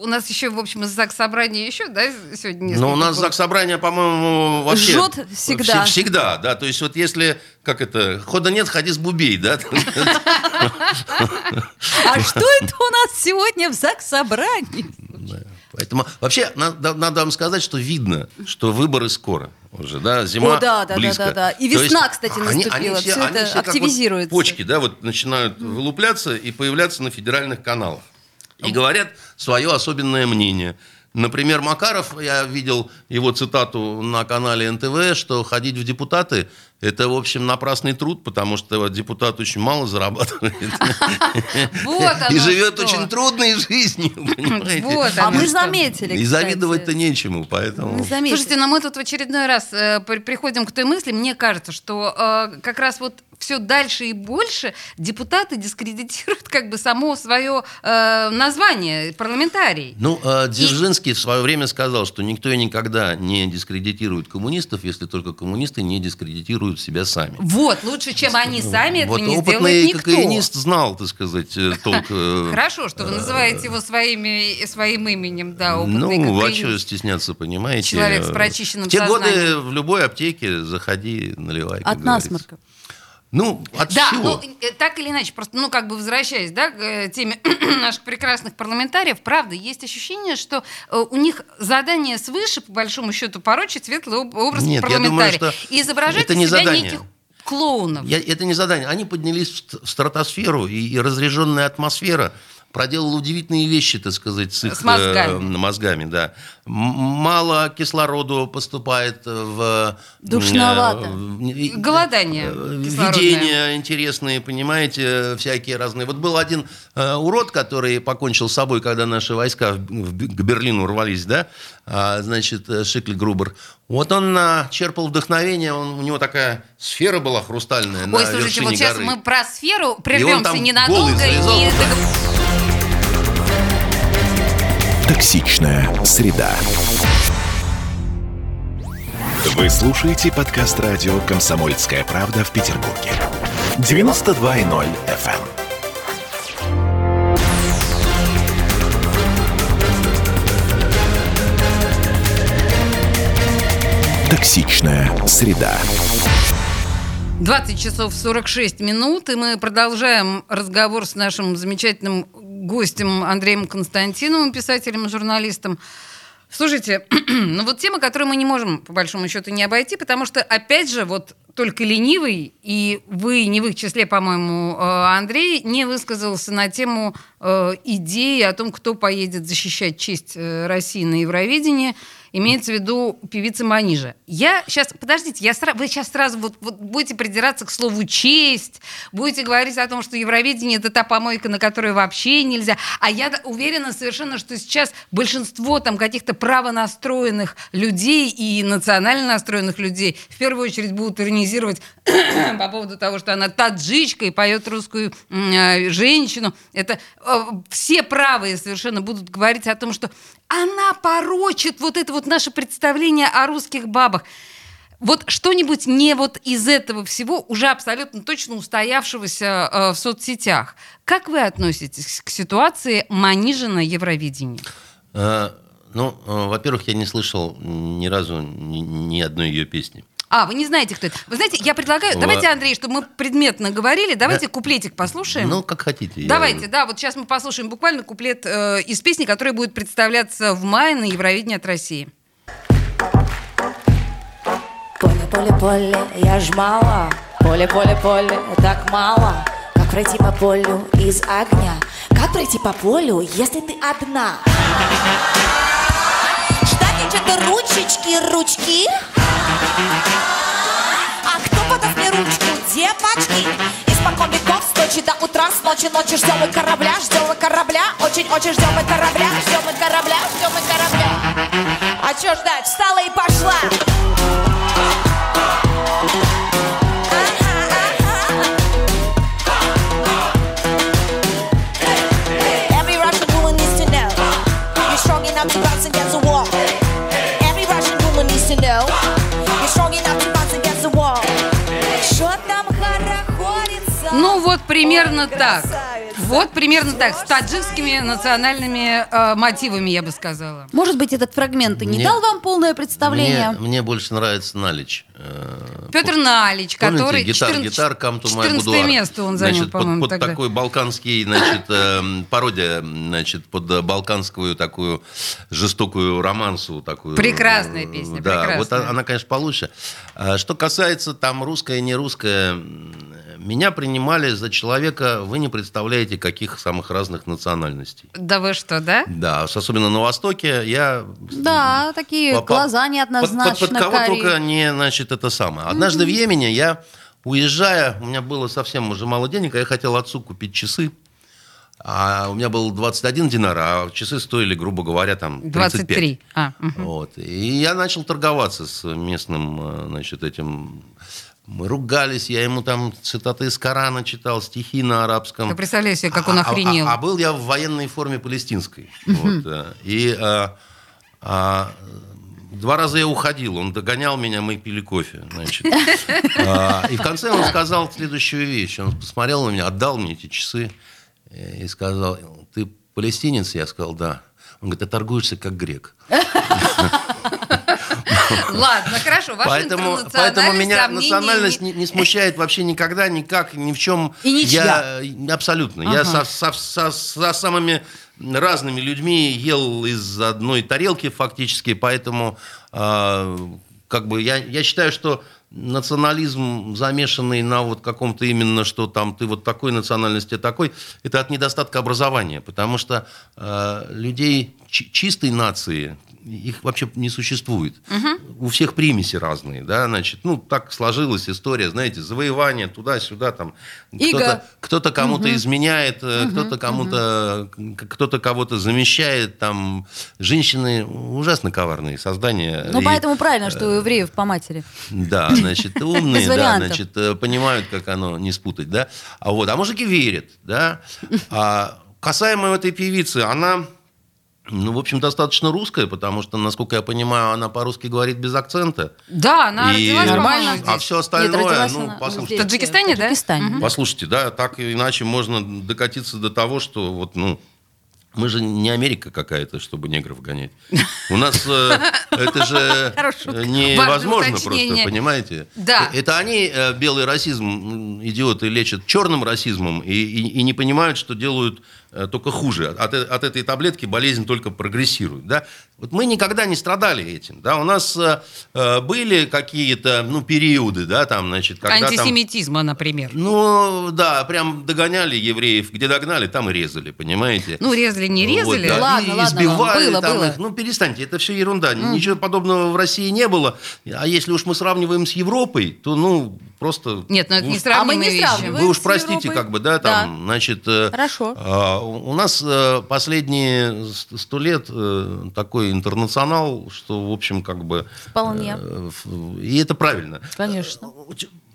у нас еще, в общем, из ЗАГС собрания еще, да, сегодня несколько Но у нас. ЗАГС собрание, по-моему, вообще... Жжет всегда. Вс- Всегда, да. То есть вот если, как это, хода нет, ходи с бубей, да? А что это у нас сегодня в ЗАГС собрании? Поэтому вообще надо, надо вам сказать, что видно, что выборы скоро уже, да, зима О, да, да, близко. да, да, да. И весна, есть кстати, они- наступила. они Всё они это как вот активизируется. почки, да, вот начинают вылупляться и появляться на федеральных каналах. И говорят свое особенное мнение. Например, Макаров, я видел его цитату на канале НТВ, что ходить в депутаты – это, в общем, напрасный труд, потому что депутат очень мало зарабатывает. И живет очень трудной жизнью, понимаете? А мы заметили, И завидовать-то нечему, поэтому... Слушайте, но мы тут в очередной раз э, при- приходим к той мысли, мне кажется, что э, как раз вот все дальше и больше депутаты дискредитируют как бы само свое э, название парламентарий. Ну, э, Дзержинский в свое время сказал, что никто и никогда не дискредитирует коммунистов, если только коммунисты не дискредитируют себя сами. Вот, лучше, чем они сами, вот не опытный сделает никто. кокаинист знал, так сказать, э, толк. э, Хорошо, что вы называете его своими, своим именем, да, опытный Ну, а что стесняться, понимаете? Человек с Э, прочищенным В те годы сознанием. в любой аптеке заходи, наливай. От говорится. Ну, от Да, всего. ну, э, так или иначе, просто, ну, как бы возвращаясь, да, к э, теме наших прекрасных парламентариев, правда, есть ощущение, что э, у них задание свыше, по большому счету, порочить светлый об- образ Нет, я думаю, парламентария. что и изображать это не себя задание. неких клоунов. Я- это не задание. Они поднялись в стратосферу, и, и разряженная атмосфера проделала удивительные вещи, так сказать, с их С мозгами. э, мозгами, да. Мало кислороду поступает в... э, Душновато. и- Голодание э, кислородное. Видения интересные, понимаете, всякие разные. Вот был один э, урод, который покончил с собой, когда наши войска в- в- к Берлину рвались, да, А, значит, э, Шикль Грубер. Вот он а, черпал вдохновение, он- у него такая сфера была хрустальная на Ой, слушайте, вершине вот сейчас горы. мы про сферу И прервемся там ненадолго. и-. Токсичная среда. Вы слушаете подкаст радио «Комсомольская правда» в Петербурге. 92.0 FM. Токсичная среда. 20 часов 46 минут, и мы продолжаем разговор с нашим замечательным гостем Андреем Константиновым, писателем и журналистом. Слушайте, ну вот тема, которую мы не можем, по большому счету, не обойти, потому что, опять же, вот только ленивый, и вы не в их числе, по-моему, э, Андрей, не высказался на тему э, идеи о том, кто поедет защищать честь э, России на Евровидении – имеется в виду певица Манижа. Я сейчас, подождите, я сра- вы сейчас сразу вот, вот будете придираться к слову «честь», будете говорить о том, что Евровидение – это та помойка, на которую вообще нельзя. А я уверена совершенно, что сейчас большинство там каких-то правонастроенных людей и национально настроенных людей в первую очередь будут иронизировать по поводу того, что она таджичка и поет русскую э, женщину. Это э, все правые совершенно будут говорить о том, что она порочит вот это вот наше представление о русских бабах. Вот что-нибудь не вот из этого всего, уже абсолютно точно устоявшегося э, в соцсетях. Как вы относитесь к ситуации Манижа на Евровидении? Ну, во-первых, я не слышал ни разу ни, ни одной ее песни. А, вы не знаете, кто это. Вы знаете, я предлагаю, давайте, Андрей, чтобы мы предметно говорили, давайте да. куплетик послушаем. Ну, как хотите. Давайте, я... да, вот сейчас мы послушаем буквально куплет э, из песни, которая будет представляться в мае на Евровидении от России. Поле, поле, поле, я ж мало. Поле, поле, поле, так мало. Как пройти по полю из огня? Как пройти по полю, если ты одна? Ждать что-то ручечки, ручки. А кто подаст мне ручку, девочки? Испокон веков, с ночи до утра, с ночи ночи ждем мы корабля, ждем мы корабля, очень-очень ждем мы корабля, ждем мы корабля, ждем мы корабля. А чё ждать? Встала и пошла. Ну вот примерно так. Вот примерно так, с таджикскими национальными э, мотивами, я бы сказала. Может быть, этот фрагмент и не Мне- дал вам полное представление? Мне, мне больше нравится Налич. Э, Петр Налич, Помните, который... гитар, 14 гитар, my 14 boudoir. место он занял, значит, под- по-моему, под, тогда. такой балканский, значит, э, пародия, значит, под балканскую такую жестокую романсу такую. Прекрасная песня, Да, прекрасная. вот она, конечно, получше. А Что касается там русская, не русская, меня принимали за человека, вы не представляете, каких самых разных национальностей. Да вы что, да? Да, особенно на Востоке я Да, такие по- глаза под, неоднозначно под- под кого карие. только не, значит, это самое. Однажды в Йемене я, уезжая, у меня было совсем уже мало денег, а я хотел отцу купить часы. А у меня был 21 динар, а часы стоили, грубо говоря, там 35. 23. А, мгм. Вот. И я начал торговаться с местным, э, значит, этим... Мы ругались, я ему там цитаты из Корана читал, стихи на арабском. Ты представляешь себе, как он А- а- охренел. А, а был я в военной форме палестинской. Вот, э, и а, а, два раза я уходил, он догонял меня, мы пили кофе. Значит. А, и в конце он сказал следующую вещь. Он посмотрел на меня, отдал мне эти часы э, и сказал, ты палестинец? Я сказал, да. Он говорит, ты торгуешься как грек. Ладно, хорошо, ваша Поэтому, поэтому меня национальность не- не, смущает вообще никогда, никак, ни в чем. И ничья. Я, абсолютно. Я со, со- со- со самыми разными людьми ел из одной тарелки фактически, поэтому а, как бы я, я считаю, что национализм, замешанный на вот каком-то именно, что там ты вот такой национальности, такой, это от недостатка образования, потому что а, людей чи- чистой нации их вообще не существует. У всех примеси разные, да, значит, ну, так сложилась история, знаете, завоевание туда-сюда, там, кто-то, кто-то кому-то изменяет, э, кто-то кому-то, к- кто-то кого-то замещает, там, женщины ужасно коварные создания. Ну, И, поэтому правильно, что у евреев по матери. да, значит, умные, да, значит, э, понимают, как оно не спутать, да. А вот, а мужики верят, да. А касаемо этой певицы, она, ну, в общем, достаточно русская, потому что, насколько я понимаю, она по-русски говорит без акцента. Да, она И- родилась, Нормально. по-моему, А здесь. все остальное, родилась ну, послушайте, здесь, В Таджикистане, в да? Таджикистане. Мгм. Послушайте, да, так или иначе можно докатиться до того, что вот, ну, мы же не Америка какая-то, чтобы негров гонять. У нас э, это же э, невозможно просто, понимаете? Да. Э, Это они э, белый расизм, идиоты, лечат черным расизмом и, и- и не понимают, что делают только хуже. От, э- от этой таблетки болезнь только прогрессирует. Да? Вот мы никогда не страдали этим. Да? У нас э, э, были какие-то ну, периоды, да, там, значит, когда там... Антисемитизма, например. Ну, да, прям догоняли евреев, где догнали, там и резали, понимаете? Ну, резали, не резали. да, Ладно, и ладно, избивали было, там было. их. Ну, перестаньте, это все ерунда. Ничего подобного в России не было. А если уж мы сравниваем с Европой, то, ну, просто... Нет, ну это не уж- А не вещи. сравниваем. Вы уж простите, Европой. как бы, да, там, значит... э, Хорошо. а, у нас э, последние сто лет э, такой интернационал, что, в общем, как бы... Вполне. э, И это правильно. Конечно.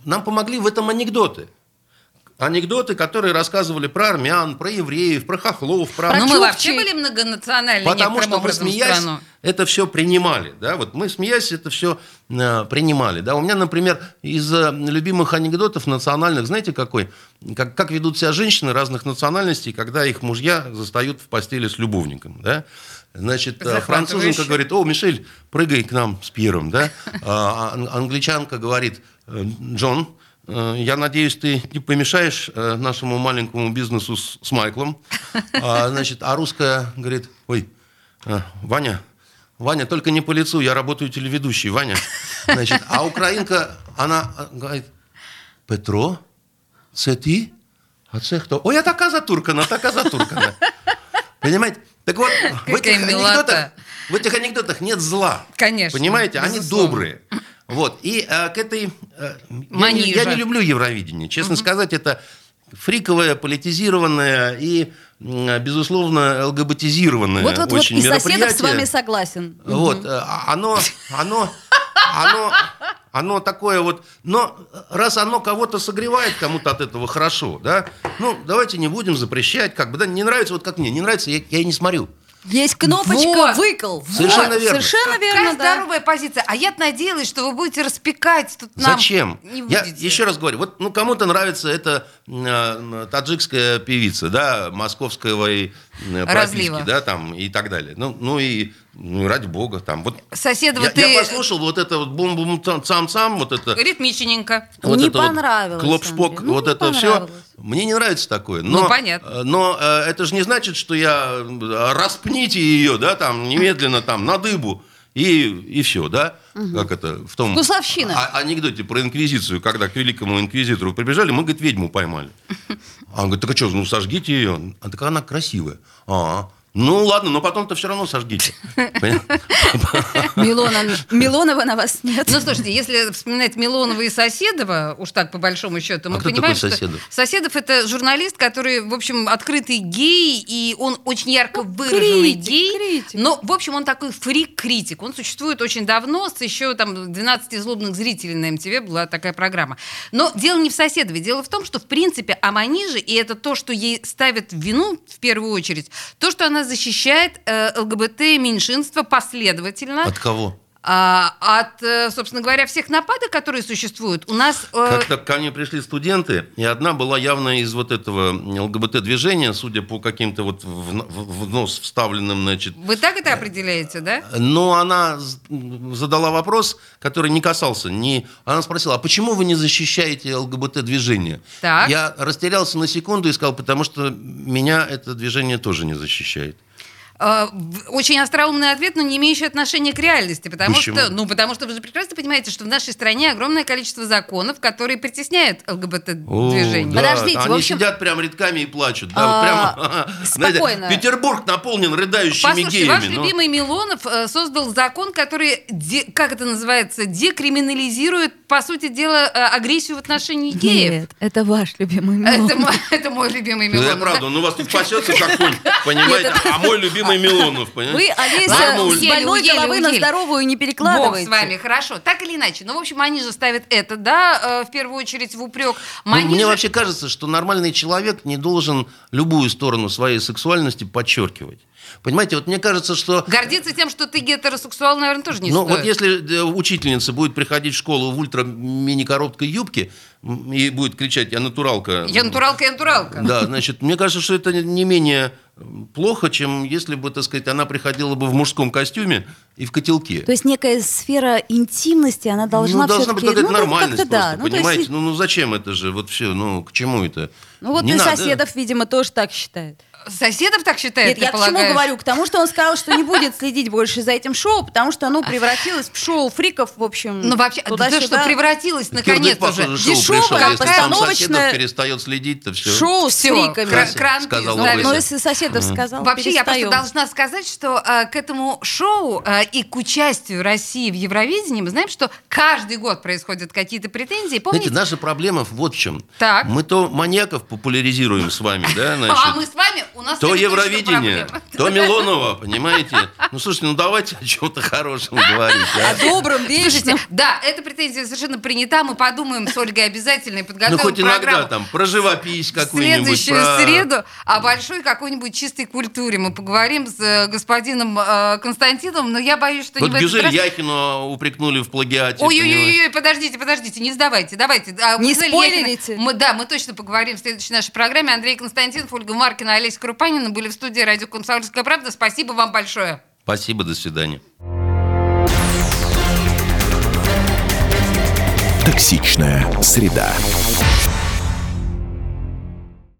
Нам помогли в этом анекдоты. Анекдоты, которые рассказывали про армян, про евреев, про хохлов, про... Ну, мы вообще были многонациональны Потому что мы, смеясь, страну. это все принимали. Да? Вот мы, смеясь, это все принимали. Да? У меня, например, из э, любимых анекдотов национальных, знаете, какой? Как, как ведут себя женщины разных национальностей, когда их мужья застают в постели с любовником. Да? Значит, э, француженка говорит, о, Мишель, прыгай к нам с Пьером. Да? А ан- англичанка говорит, «Э, Джон, э, я надеюсь, ты не помешаешь нашему маленькому бизнесу с, с Майклом. А, значит, а русская говорит, ой, а, Ваня, Ваня, только не по лицу, я работаю телеведущей, Ваня. Значит, а украинка, она а, говорит, Петро, це ти? А це хто? Ой, а така затуркана, така затуркана. Понимаете? Так вот, в этих, анекдотах, в этих анекдотах нет зла. Конечно, Понимаете? Они безусловно. добрые. Вот. И э, к этой... э, я, не, я не люблю Евровидение. Честно сказать, это фриковое, политизированное и, безусловно, ЛГБТизированное Вот, вот, вот, очень и соседов с мероприятие. вами согласен. Вот, а- оно, оно, оно, оно такое вот, но раз оно кого-то согревает, кому-то от этого хорошо, да, ну, давайте не будем запрещать, как бы, да, не нравится, вот как мне, не нравится, я, я и не смотрю. Есть кнопочка Вот. «выкл». Совершенно Вот, верно. Совершенно Какая верно, да. здоровая позиция. А я надеялась, что вы будете распекать тут нам. Зачем? Не Я еще раз говорю, вот ну кому-то нравится эта э, таджикская певица, да, московского и э, Разлива. прописки, да, там и так далее. Ну, ну и ну, и ради бога, там вот. Соседова, я, ты я послушал вот это вот бум-бум цам-цам, вот это. ритмичненько. Вот Не это вот понравилось, Клоп-шпок, Андрей, ну, вот не это все. Мне не нравится такое. Но, Ну, понятно. э, Но э, это же не значит, что я э, распните ее, да, там, немедленно там, на дыбу. И, и все, да? Как это? В том Вкусовщина. а- анекдоте про инквизицию, когда к великому инквизитору прибежали, мы, говорит, ведьму поймали. А он говорит, так а что, ну сожгите ее. А так она красивая. А, ну ладно, но потом-то все равно сожгите. Милонова на вас нет. Ну, слушайте, если вспоминать Милонова и Соседова, уж так по большому счету, мы А кто понимаем, такой что Соседов? Соседов это журналист, который, в общем, открытый гей, и он очень ярко выраженный критик, гей. критик. Но, в общем, он такой фрик-критик. Он существует очень давно, с еще там 12 злобных зрителей на МТВ была такая программа. Но дело не в Соседове. Дело в том, что, в принципе, о Маниже, и это то, что ей ставят в вину, в первую очередь, то, что она защищает э, ЛГБТ-меньшинство последовательно. От кого? А, от, э, собственно говоря, всех нападок, которые существуют, у нас... э, Как-то ко мне пришли студенты, и одна была явно из вот этого ЛГБТ-движения, судя по каким-то вот в, в- нос вставленным, значит. Вы так это определяете, да? Но она задала вопрос, который не касался ни... Она спросила, а почему вы не защищаете ЛГБТ-движение? Так. Я растерялся на секунду и сказал, потому что меня это движение тоже не защищает. В- Очень остроумный ответ, но не имеющий отношения к реальности. Потому Почему? что, ну, потому что вы же прекрасно понимаете, что в нашей стране огромное количество законов, которые притесняют ЛГБТ-движение. да, Подождите, они в общем- сидят прям рядками и плачут. Да, А, вот прямо, знаете, спокойно. Петербург наполнен рыдающими Послушайте, геями. ваш ну. любимый Милонов э, создал закон, который, де- как это называется, декриминализирует, по сути дела, э, агрессию в отношении геев. Нет, это ваш любимый Это Милонов. мой, это мой любимый Ну, Милонов. я правда, да? ну у вас тут пасется какой-нибудь, понимаете, а мой любимый Милонов, понимаете? Вы, Олеся, с больной головы на здоровую не Бог перекладываете. с вами, хорошо. Так или иначе. Ну, в общем, они же ставят это, да, э, в первую очередь в упрек. Ну, Мне вообще кажется, что нормальный человек не должен любую сторону своей сексуальности подчеркивать. Понимаете, вот мне кажется, что... Гордиться тем, что ты гетеросексуал, наверное, тоже не ну, стоит. вот если э, учительница будет приходить в школу в ультра-мини-короткой юбке и будет кричать «я натуралка», Я натуралка, я натуралка. Да, значит, мне кажется, что это не менее плохо, чем если бы, так сказать, она приходила бы в мужском костюме и в котелке. То есть некая сфера интимности, она должна ну, должна быть какая-то нормальность как-то да. просто, Ну, то есть- понимаете? Ну, ну, зачем это же? Вот все, ну, к чему это? Ну вот Не и надо. соседов, видимо, тоже так считает. Соседов так считает, Нет, я к чему полагаешь? говорю? К тому, что он сказал, что не будет следить больше за этим шоу, потому что оно превратилось в шоу фриков, в общем, Ну вообще, да туда-сюда. что превратилось Кирдык, наконец похоже, уже. шоу Дешевое, постановочное соседов перестает следить, то все. Шоу с Всё, фриками. кра- кранты Сказал. Но Лысый. если соседов сказал, Вообще, я просто перестаем. должна сказать, что э, к этому шоу э, и к участию России в Евровидении мы знаем, что каждый год происходят какие-то претензии. Помните? Знаете, наша проблема вот в чем. Так. Мы то маньяков популяризируем с вами, да, значит, а мы с вами, у нас то Евровидение, то Милонова, понимаете? Ну, слушайте, ну давайте о чем-то хорошем говорить, О а? добром, Слушайте, вечном. да, эта претензия совершенно принята. Мы подумаем с Ольгой обязательно и Ну, подготовим хоть иногда программу. там про живопись В какую-нибудь. следующую про- среду о большой какой-нибудь чистой культуре мы поговорим с э, господином э, Константином, но я боюсь, что Вот не в этот Гюзель раз. Яхину упрекнули в плагиате. Ой-ой-ой, подождите, подождите, не сдавайте, давайте. А, Не Гузель спойлерите. Яхина- Мы, да, мы точно поговорим в следующей нашей программе. Андрей Константинов, Ольга Маркина, Олеся Крупанина были в студии «Радио Комсомольская правда». Спасибо вам большое. Спасибо, до свидания. Токсичная среда.